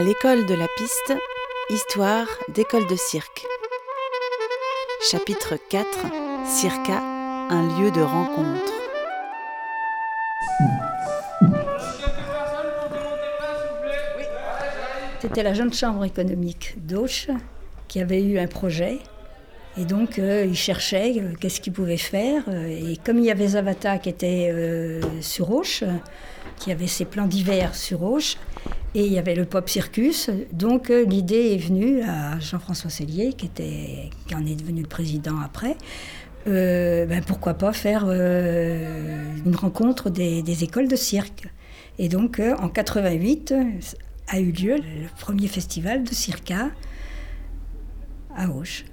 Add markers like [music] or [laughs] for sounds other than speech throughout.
À l'école de la piste, histoire d'école de cirque. Chapitre 4 Circa, un lieu de rencontre. C'était la jeune chambre économique d'Auch qui avait eu un projet. Et donc, euh, ils cherchaient euh, qu'est-ce qu'ils pouvaient faire. Euh, et comme il y avait Zavata qui était sur Auch, qui avait ses plans d'hiver sur Auch, et il y avait le Pop Circus, donc l'idée est venue à Jean-François Cellier, qui, en est devenu le président après. Ben pourquoi pas faire une rencontre des, des, écoles de cirque. Et donc, en 88, a eu lieu le premier festival de circa à Auch.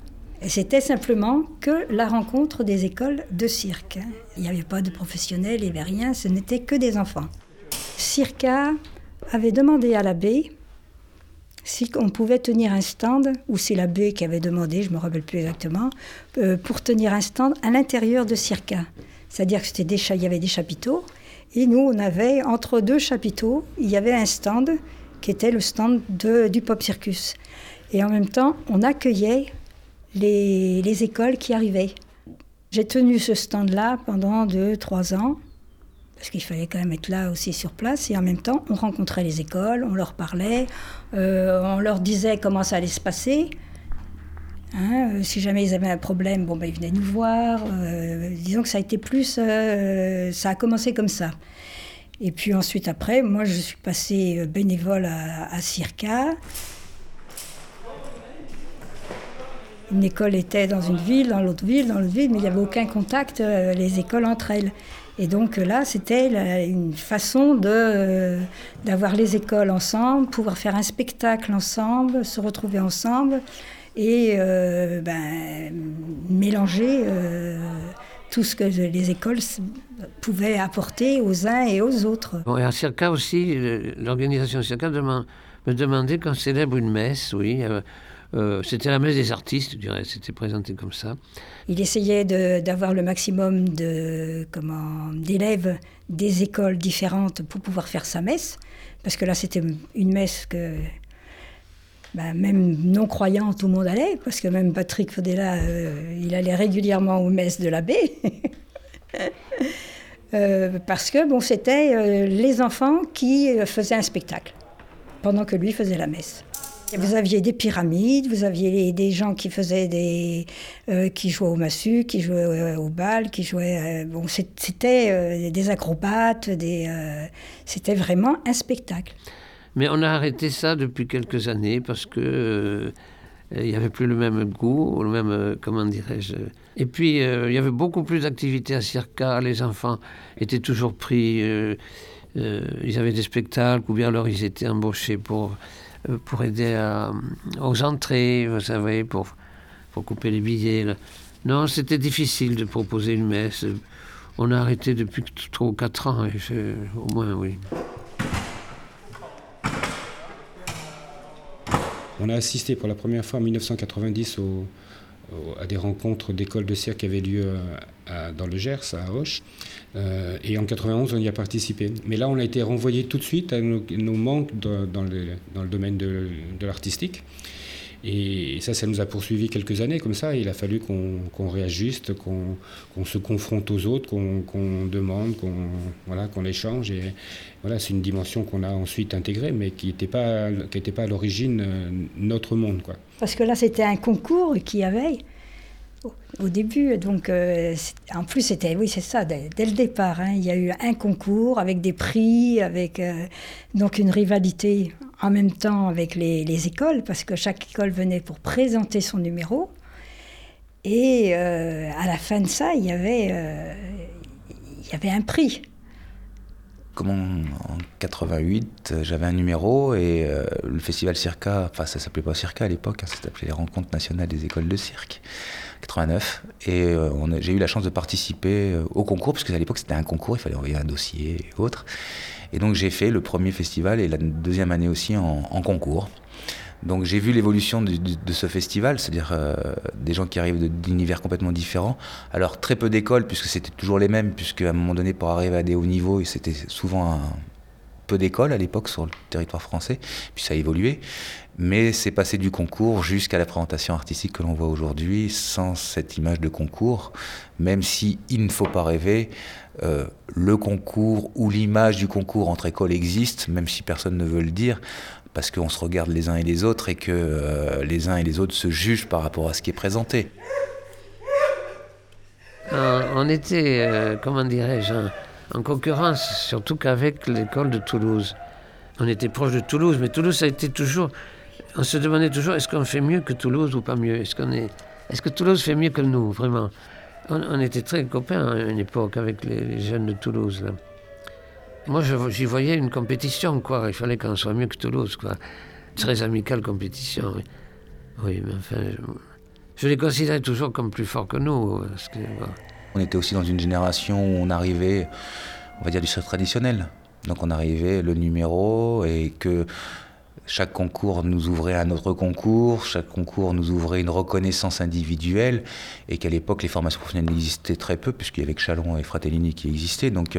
Et c'était simplement que la rencontre des écoles de cirque. Il n'y avait pas de professionnels, il n'y avait rien, ce n'était que des enfants. Circa avait demandé à l'abbé si on pouvait tenir un stand, ou c'est l'abbé qui avait demandé, je ne me rappelle plus exactement, euh, pour tenir un stand à l'intérieur de Circa. C'est-à-dire que y avait des chapiteaux, et nous, on avait, entre deux chapiteaux, il y avait un stand qui était le stand de, du Pop Circus. Et en même temps, on accueillait les, les écoles qui arrivaient. J'ai tenu ce stand-là pendant deux, trois ans, parce qu'il fallait quand même être là aussi sur place. Et en même temps, on rencontrait les écoles, on leur parlait, euh, on leur disait comment ça allait se passer. Hein, euh, si jamais ils avaient un problème, bon, ben, ils venaient nous voir. Euh, disons que ça a été plus. ça a commencé comme ça. Et puis ensuite, après, moi, je suis passée bénévole à, à Circa. Une école était dans une ville, dans l'autre ville, dans l'autre ville, mais il n'y avait aucun contact, les écoles entre elles. Et donc là, c'était une façon euh, d'avoir les écoles ensemble, pouvoir faire un spectacle ensemble, se retrouver ensemble et ben, mélanger tout ce que les écoles pouvaient apporter aux uns et aux autres. Bon, et à Circa aussi, l'organisation Circa me demandait qu'on célèbre une messe, oui. Euh, c'était la messe des artistes, je dirais, c'était présenté comme ça. Il essayait d'avoir le maximum d'élèves des écoles différentes pour pouvoir faire sa messe, parce que là c'était une messe que bah, même non-croyant, tout le monde allait, parce que même Patrick Fodella, euh, il allait régulièrement aux messes de l'abbé. [laughs] euh, parce que bon, c'était les enfants qui faisaient un spectacle, pendant que lui faisait la messe. Vous aviez des pyramides, vous aviez des gens qui faisaient des, qui jouaient au massue, qui jouaient au bal, qui jouaient. bon, c'était des acrobates, des, c'était vraiment un spectacle. Mais on a arrêté ça depuis quelques années parce que euh, il n'y avait plus le même goût, le même, euh, comment dirais-je. Et puis, euh, il y avait beaucoup plus d'activités à Circa. Les enfants étaient toujours pris. ils avaient des spectacles ou bien alors ils étaient embauchés pour, pour aider aux entrées, vous savez, pour, pour couper les billets. Non, c'était difficile de proposer une messe. On a arrêté depuis 3 ou 4 ans, au moins, oui. On a assisté pour la première fois en 1990 à des rencontres d'écoles de cirque qui avaient lieu dans le Gers, à Auch. Euh, et en 91, on y a participé. Mais là, on a été renvoyé tout de suite à nos, manques dans, le, domaine de l'artistique. Et ça, ça nous a poursuivi quelques années comme ça. Il a fallu qu'on réajuste, qu'on se confronte aux autres, qu'on demande, qu'on voilà, qu'on échange. Voilà, c'est une dimension qu'on a ensuite intégrée, mais qui n'était pas, pas à l'origine euh, notre monde. Quoi. Parce que là, c'était un concours qui avait au début. Donc, euh, en plus, c'était, oui, c'est ça, dès, le départ. Hein. il y a eu un concours avec des prix, avec euh, donc une rivalité en même temps avec les, écoles, parce que chaque école venait pour présenter son numéro. Et euh, à la fin de ça, il y avait, il y avait un prix. Comme en, 88, j'avais un numéro et le festival Circa, enfin ça s'appelait pas Circa à l'époque, hein, ça s'appelait les Rencontres nationales des écoles de cirque. 89. Et euh, j'ai eu la chance de participer euh, au concours, parce qu'à l'époque c'était un concours, il fallait envoyer un dossier et autres. Et donc j'ai fait le premier festival et la deuxième année aussi en, concours. Donc j'ai vu l'évolution de, ce festival, c'est-à-dire euh, des gens qui arrivent d'univers complètement différents. Alors très peu d'écoles, puisque c'était toujours les mêmes, puisque à un moment donné, pour arriver à des hauts niveaux, c'était souvent peu d'écoles à l'époque sur le territoire français, puis ça a évolué. Mais c'est passé du concours jusqu'à la présentation artistique que l'on voit aujourd'hui, sans cette image de concours, même si il ne faut pas rêver, euh, le concours ou l'image du concours entre écoles existe, même si personne ne veut le dire, parce qu'on se regarde les uns et les autres et que euh, les uns et les autres se jugent par rapport à ce qui est présenté. on était, euh, comment dirais-je, en concurrence, surtout qu'avec l'école de Toulouse. On était proche de Toulouse, mais Toulouse a été toujours. On se demandait toujours est-ce qu'on fait mieux que Toulouse ou pas mieux? Est-ce qu'on est, est-ce que Toulouse fait mieux que nous, vraiment? On, était très copains à une époque avec les, jeunes de Toulouse. Moi, j'y voyais une compétition, quoi. Il fallait qu'on soit mieux que Toulouse, quoi. Très amicale compétition. Oui, mais enfin, je, les considérais toujours comme plus forts que nous. On était aussi dans une génération où on arrivait, on va dire, du cirque traditionnel. Donc on arrivait le numéro et que chaque concours nous ouvrait un autre concours, chaque concours nous ouvrait une reconnaissance individuelle, et qu'à l'époque, les formations professionnelles existaient très peu, puisqu'il y avait que Chalon et Fratellini qui existaient. Donc,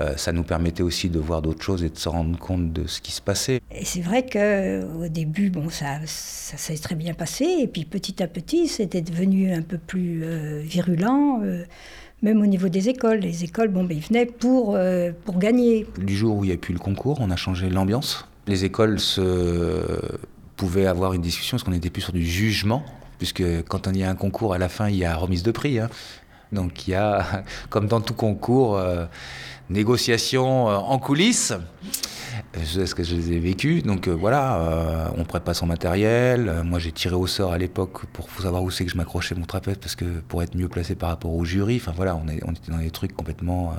euh, ça nous permettait aussi de voir d'autres choses et de se rendre compte de ce qui se passait. Et c'est vrai qu'au début, bon, ça, ça s'est très bien passé, et puis petit à petit, c'était devenu un peu plus euh, virulent. Euh, même au niveau des écoles. Les écoles, bon, ben, ils venaient pour, pour gagner. Du jour où il n'y a plus le concours, on a changé l'ambiance les écoles se... pouvaient avoir une discussion parce qu'on n'était plus sur du jugement, puisque quand on y a un concours, à la fin, il y a remise de prix. Hein. Donc il y a, [laughs] comme dans tout concours, euh, négociation euh, en coulisses. C'est ce que je les ai vécu. Donc euh, voilà, on prépare son matériel. moi j'ai tiré au sort à l'époque pour savoir où c'est que je m'accrochais mon trapèze parce que pour être mieux placé par rapport au jury. Enfin voilà, on, on était dans des trucs complètement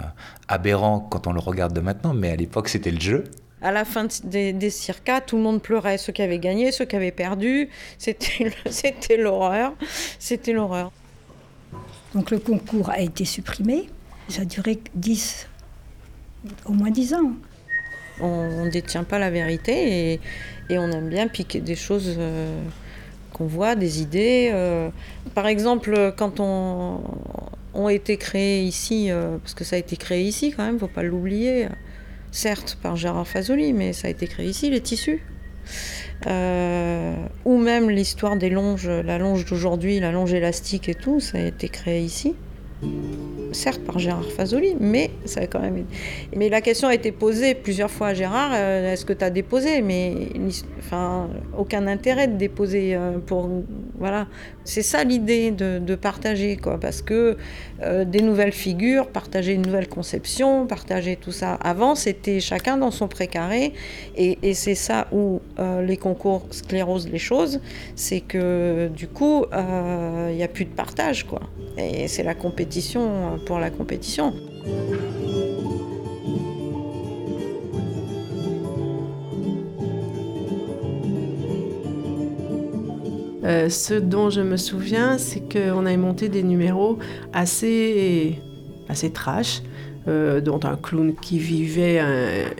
aberrants quand on le regarde de maintenant, mais à l'époque c'était le jeu à la fin des, des circas, tout le monde pleurait, ceux qui avaient gagné, ceux qui avaient perdu. C'était [laughs] l'horreur. C'était l'horreur. Donc le concours a été supprimé. Ça a duré 10, au moins 10 ans. On ne détient pas la vérité et, on aime bien piquer des choses euh, qu'on voit, des idées. Euh. par exemple, quand on, ont été créés ici, euh, parce que ça a été créé ici quand même, faut pas l'oublier certes par Gérard Fazoli, mais ça a été créé ici, les tissus. Euh, ou même l'histoire des longes, la longe d'aujourd'hui, la longe élastique et tout, ça a été créé ici certes par Gérard Fazoli, mais ça a quand même. Mais la question a été posée plusieurs fois à Gérard euh, est-ce que tu as déposé? Mais enfin, aucun intérêt de déposer euh, pour. Voilà. C'est ça l'idée de, partager, quoi. Parce que euh, des nouvelles figures, partager une nouvelle conception, partager tout ça. Avant, c'était chacun dans son précaré. Et, et c'est ça où les concours sclérosent les choses c'est que du coup, il n'y a plus de partage, quoi. Et c'est la compétition pour la compétition. Euh, ce dont je me souviens, c'est qu'on avait monté des numéros assez, assez trash, euh, dont un clown qui vivait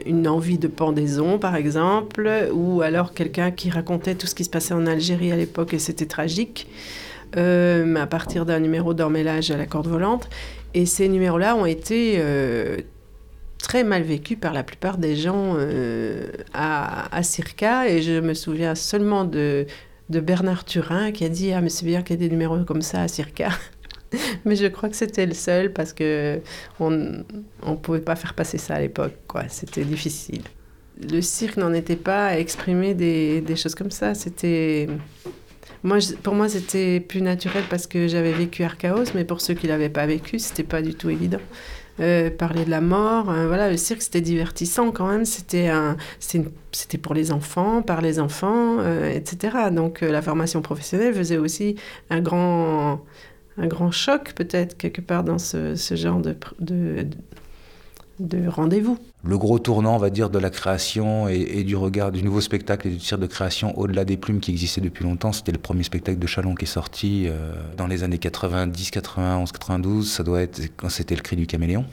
une envie de pendaison, par exemple, ou alors quelqu'un qui racontait tout ce qui se passait en Algérie à l'époque et c'était tragique. Euh, à partir d'un numéro d'emmêlage à la corde volante. Et ces numéros-là ont été euh, très mal vécus par la plupart des gens euh, à, Circa. Et je me souviens seulement de, de Bernard Turin qui a dit Ah, mais c'est bien qu'il y ait des numéros comme ça à Circa. [laughs] mais je crois que c'était le seul parce que on ne pouvait pas faire passer ça à l'époque. quoi. C'était difficile. Le cirque n'en était pas à exprimer des, des choses comme ça. C'était moi, pour moi, c'était plus naturel parce que j'avais vécu Archaos, mais pour ceux qui l'avaient pas vécu, c'était pas du tout évident. Euh, parler de la mort, euh, voilà, le cirque c'était divertissant quand même, c'était un, c'était pour les enfants, par les enfants, euh, etc. Donc la formation professionnelle faisait aussi un grand, un grand choc peut-être quelque part dans ce, genre de rendez-vous. Le gros tournant, on va dire, de la création et, du regard du nouveau spectacle et du tir de création au-delà des plumes qui existaient depuis longtemps, c'était le premier spectacle de Chalon qui est sorti euh, dans les années 90, 91, 92. Ça doit être quand c'était le cri du caméléon.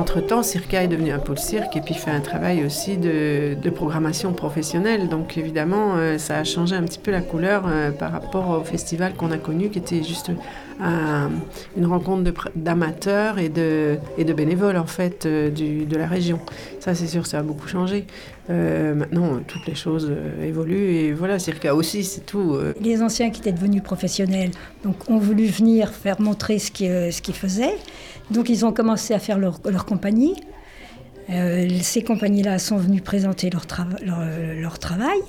Entre-temps, Circa est devenu un pôle cirque et puis fait un travail aussi de, programmation professionnelle. Donc évidemment, euh, ça a changé un petit peu la couleur euh, par rapport au festival qu'on a connu, qui était juste une rencontre d'amateurs et de, et de bénévoles en fait euh, de la région. Ça, c'est sûr, ça a beaucoup changé. maintenant, toutes les choses évoluent et voilà, Circa aussi, c'est tout. Les anciens qui étaient devenus professionnels donc, ont voulu venir faire montrer ce qu'ils faisaient. Donc ils ont commencé à faire leur, compagnie. Euh, ces compagnies-là sont venues présenter leur, leur, travail.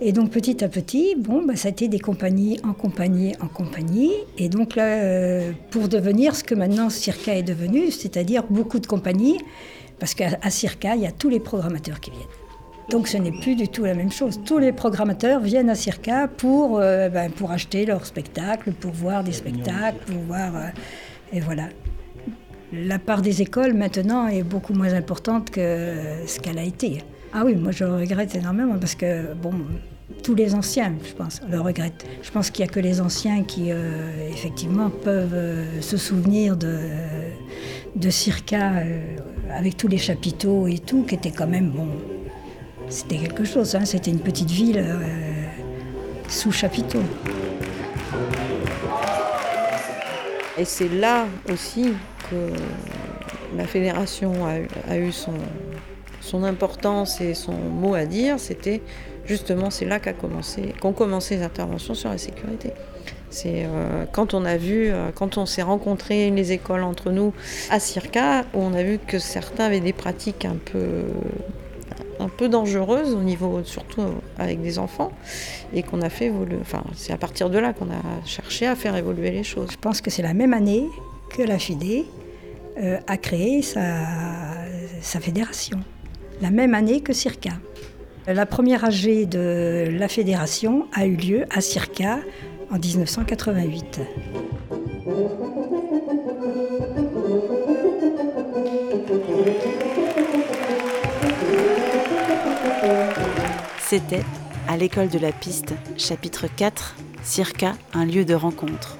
Et donc petit à petit, bon, bah, ça a été des compagnies en compagnie en compagnie. Et donc là, euh, pour devenir ce que maintenant Circa est devenu, c'est-à-dire beaucoup de compagnies, parce qu'à Circa, il y a tous les programmateurs qui viennent. Donc ce n'est plus du tout la même chose. Tous les programmateurs viennent à Circa pour, euh, ben, pour acheter leurs spectacles, pour voir des spectacles, pour voir... et voilà la part des écoles maintenant est beaucoup moins importante que ce qu'elle a été. Ah oui, moi je le regrette énormément parce que, bon, tous les anciens, je pense, le regrettent. Je pense qu'il n'y a que les anciens qui, euh, effectivement, peuvent euh, se souvenir de, de Circa euh, avec tous les chapiteaux et tout, qui était quand même, bon, c'était quelque chose. Hein. c'était une petite ville sous chapiteau. Et c'est là aussi la fédération a, eu son, son, importance et son mot à dire, c'était justement c'est là qu'ont commencé, commencé les interventions sur la sécurité. C'est euh, quand on a vu, euh, quand on s'est rencontrés les écoles entre nous à Circa, où on a vu que certains avaient des pratiques un peu un peu dangereuses au niveau surtout avec des enfants et qu'on a fait évoluer. Enfin, c'est à partir de là qu'on a cherché à faire évoluer les choses. Je pense que c'est la même année que la FIDE euh, a créé sa, fédération, la même année que Circa. La première AG de la fédération a eu lieu à Circa en 1988. C'était à l'école de la piste, chapitre 4, Circa, un lieu de rencontre.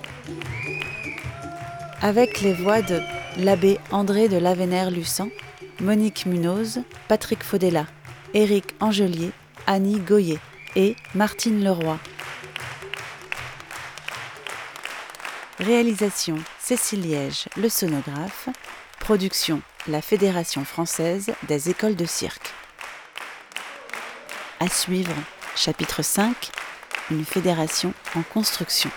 Avec les voix de l'abbé André de Lavenaire-Lucent, Monique Munoz, Patrick Faudella, Éric Angelier, Annie Goyer et Martine Leroy. Réalisation Cécile Liège, le sonographe. Production La Fédération française des écoles de cirque. À suivre, chapitre 5, une fédération en construction.